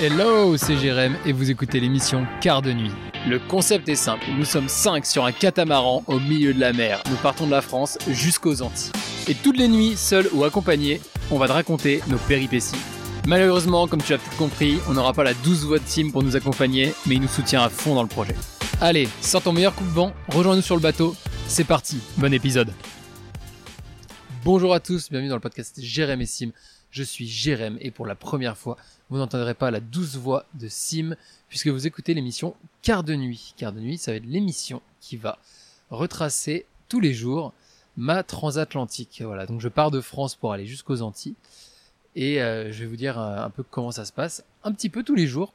Hello, c'est Jérém et vous écoutez l'émission Quart de nuit. Le concept est simple, nous sommes 5 sur un catamaran au milieu de la mer. Nous partons de la France jusqu'aux Antilles. Et toutes les nuits, seuls ou accompagnés, on va te raconter nos péripéties. Malheureusement, comme tu as peut-être compris, on n'aura pas la douce voix de Tim pour nous accompagner, mais il nous soutient à fond dans le projet. Allez, sors ton meilleur coup de vent, rejoins-nous sur le bateau, c'est parti, bon épisode. Bonjour à tous, bienvenue dans le podcast Jérém et Sim. Je suis Jérém et pour la première fois, vous n'entendrez pas la douce voix de Sim puisque vous écoutez l'émission Quart de nuit. Quart de nuit, ça va être l'émission qui va retracer tous les jours ma transatlantique. Voilà, donc je pars de France pour aller jusqu'aux Antilles et euh, je vais vous dire un, un peu comment ça se passe, un petit peu tous les jours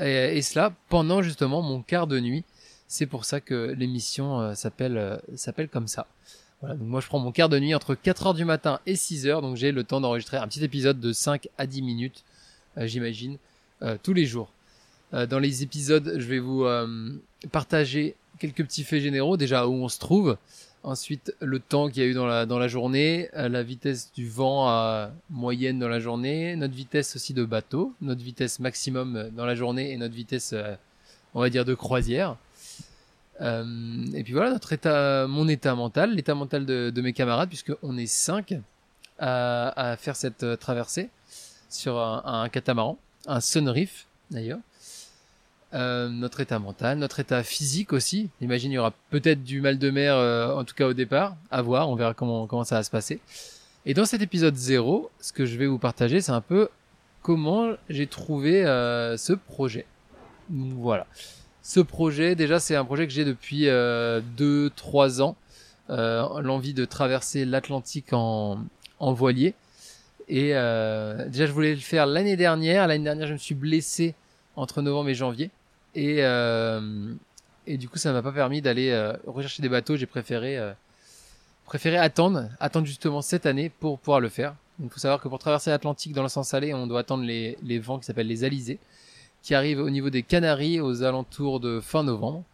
et, et cela pendant justement mon quart de nuit. C'est pour ça que l'émission euh, euh, s'appelle comme ça. Voilà, donc moi je prends mon quart de nuit entre 4h du matin et 6h, donc j'ai le temps d'enregistrer un petit épisode de 5 à 10 minutes, euh, j'imagine, euh, tous les jours. Euh, dans les épisodes, je vais vous partager quelques petits faits généraux, déjà où on se trouve, ensuite le temps qu'il y a eu dans la, journée, la vitesse du vent moyenne dans la journée, notre vitesse aussi de bateau, notre vitesse maximum dans la journée et notre vitesse, on va dire, de croisière. Euh, et puis voilà mon état mental, l'état mental de, mes camarades, puisque on est cinq à, faire cette euh, traversée sur un, catamaran, un sunreef d'ailleurs. Euh, notre état mental, notre état physique aussi. J'imagine il y aura peut-être du mal de mer, en tout cas au départ. À voir, on verra comment ça va se passer. Et dans cet épisode 0, ce que je vais vous partager, c'est un peu comment j'ai trouvé ce projet. Voilà. Ce projet, déjà, c'est un projet que j'ai depuis 2-3 ans. Euh, L'envie de traverser l'Atlantique en, en voilier. Et euh, déjà, je voulais le faire l'année dernière. L'année dernière, je me suis blessé entre novembre et janvier. Et, euh, et du coup, ça m'a pas permis d'aller euh, rechercher des bateaux. J'ai préféré, euh, préféré attendre, attendre justement cette année pour pouvoir le faire. Il faut savoir que pour traverser l'Atlantique dans le sens aller, on doit attendre les, les vents qui s'appellent les alizés, qui arrivent au niveau des Canaries aux alentours de fin novembre.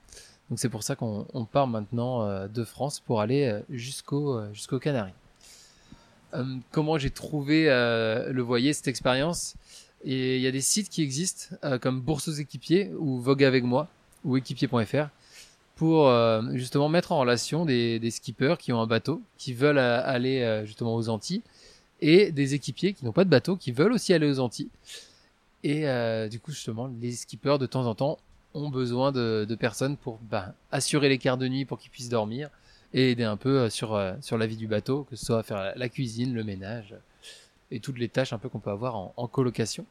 Donc c'est pour ça qu'on on part maintenant euh, de France pour aller euh, jusqu'au euh, jusqu'aux Canaries. Comment j'ai trouvé le voilier, cette expérience? Et il y a des sites qui existent comme Bourse aux équipiers ou Vogue avec moi ou équipier.fr pour justement mettre en relation des, des skippers qui ont un bateau, qui veulent aller justement aux Antilles et des équipiers qui n'ont pas de bateau, qui veulent aussi aller aux Antilles. Et euh, du coup, justement, les skippers de temps en temps ont besoin de, de personnes pour bah, assurer les quarts de nuit pour qu'ils puissent dormir et aider un peu euh, sur, euh, sur la vie du bateau, que ce soit faire la, cuisine, le ménage et toutes les tâches un peu qu'on peut avoir en, colocation.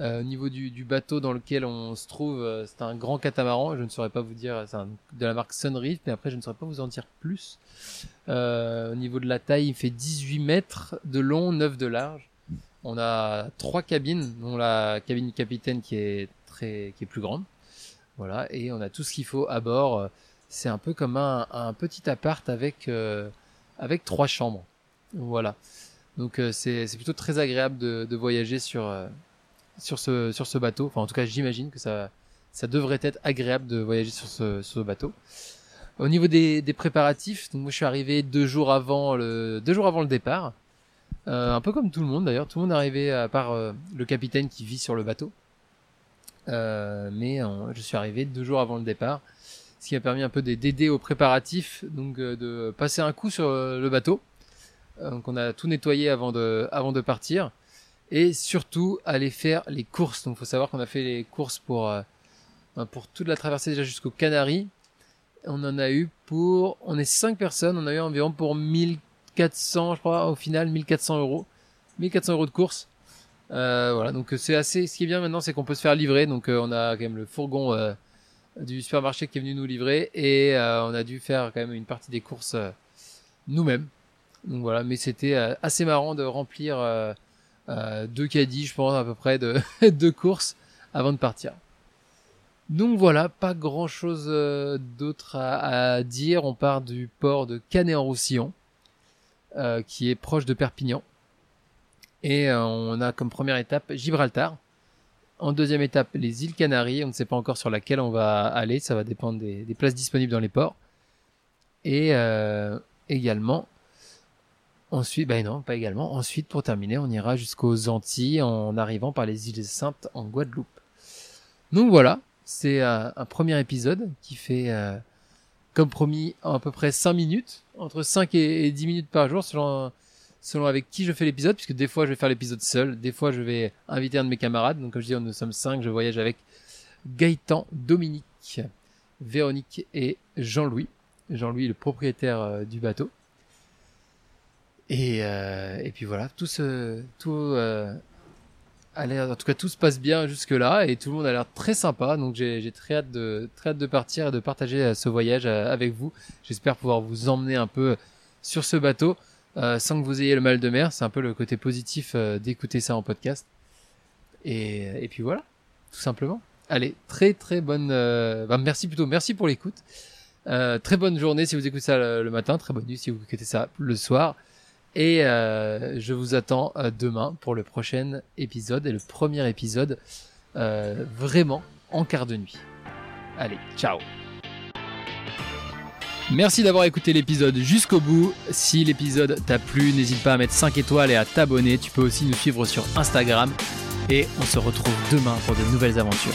Euh, au niveau du, du bateau dans lequel on se trouve, c'est un grand catamaran. Je ne saurais pas vous dire, c'est de la marque Sunreef, mais après je ne saurais pas vous en dire plus. Euh, au niveau de la taille, il fait 18 mètres de long, 9 de large. On a trois cabines, dont la cabine du capitaine qui est très, qui est plus grande. Voilà, et on a tout ce qu'il faut à bord. C'est un peu comme un, petit appart avec euh, avec trois chambres. Voilà. Donc euh, c'est c'est plutôt très agréable de, de voyager sur euh, sur ce sur ce bateau. Enfin en tout cas j'imagine que ça ça devrait être agréable de voyager sur ce, sur ce bateau. Au niveau des, des préparatifs, donc moi je suis arrivé deux jours avant le deux jours avant le départ. Euh, un peu comme tout le monde d'ailleurs, tout le monde est arrivé à part euh, le capitaine qui vit sur le bateau. Euh, mais je suis arrivé deux jours avant le départ, ce qui a permis un peu de- d'aider aux préparatifs, donc de passer un coup sur le bateau. Donc on a tout nettoyé avant de partir et surtout aller faire les courses. Donc faut savoir qu'on a fait les courses pour ben, pour toute la traversée déjà jusqu'aux Canaries. On en a eu pour on est cinq personnes, on a eu environ pour 1400 je crois au final 1400 euros, 1400 euros de course. Euh, voilà donc c'est assez. Ce qui est bien maintenant c'est qu'on peut se faire livrer. Donc euh, on a quand même le fourgon euh, du supermarché qui est venu nous livrer et on a dû faire quand même une partie des courses nous-mêmes. Donc voilà, mais c'était assez marrant de remplir deux caddies, je pense à peu près de deux courses avant de partir. Donc voilà, pas grand chose d'autre à, à dire. On part du port de Canet-en-Roussillon, euh, qui est proche de Perpignan. Et euh, on a comme première étape Gibraltar. En deuxième étape, les îles Canaries. On ne sait pas encore sur laquelle on va aller. Ça va dépendre des, places disponibles dans les ports. Et euh, également, Ensuite, bah non, pas également. Ensuite, pour terminer, on ira jusqu'aux Antilles en arrivant par les îles Saintes en Guadeloupe. Donc voilà, c'est un premier épisode qui fait, comme promis, à peu près 5 minutes, entre 5 et, 10 minutes par jour, selon, avec qui je fais l'épisode, puisque des fois je vais faire l'épisode seul, des fois je vais inviter un de mes camarades. Donc comme je dis, nous sommes 5, je voyage avec Gaëtan, Dominique, Véronique et Jean-Louis. Jean-Louis, le propriétaire euh, du bateau. Et, euh, et puis voilà, tout tout, euh, en tout cas, tout se passe bien jusque là et tout le monde a l'air très sympa. Donc j'ai très hâte de, très hâte de partir et de partager euh, ce voyage euh, avec vous. J'espère pouvoir vous emmener un peu sur ce bateau euh, sans que vous ayez le mal de mer. C'est un peu le côté positif euh, d'écouter ça en podcast. Et, et puis voilà, tout simplement. Allez, très très bonne. Bah, merci plutôt, merci pour l'écoute. très bonne journée si vous écoutez ça le matin. Très bonne nuit si vous écoutez ça le soir. Et euh, je vous attends euh, demain pour le prochain épisode et le premier épisode euh, vraiment en quart de nuit. Allez, ciao Merci d'avoir écouté l'épisode jusqu'au bout. Si l'épisode t'a plu, n'hésite pas à mettre 5 étoiles et à t'abonner. Tu peux aussi nous suivre sur Instagram. Et on se retrouve demain pour de nouvelles aventures.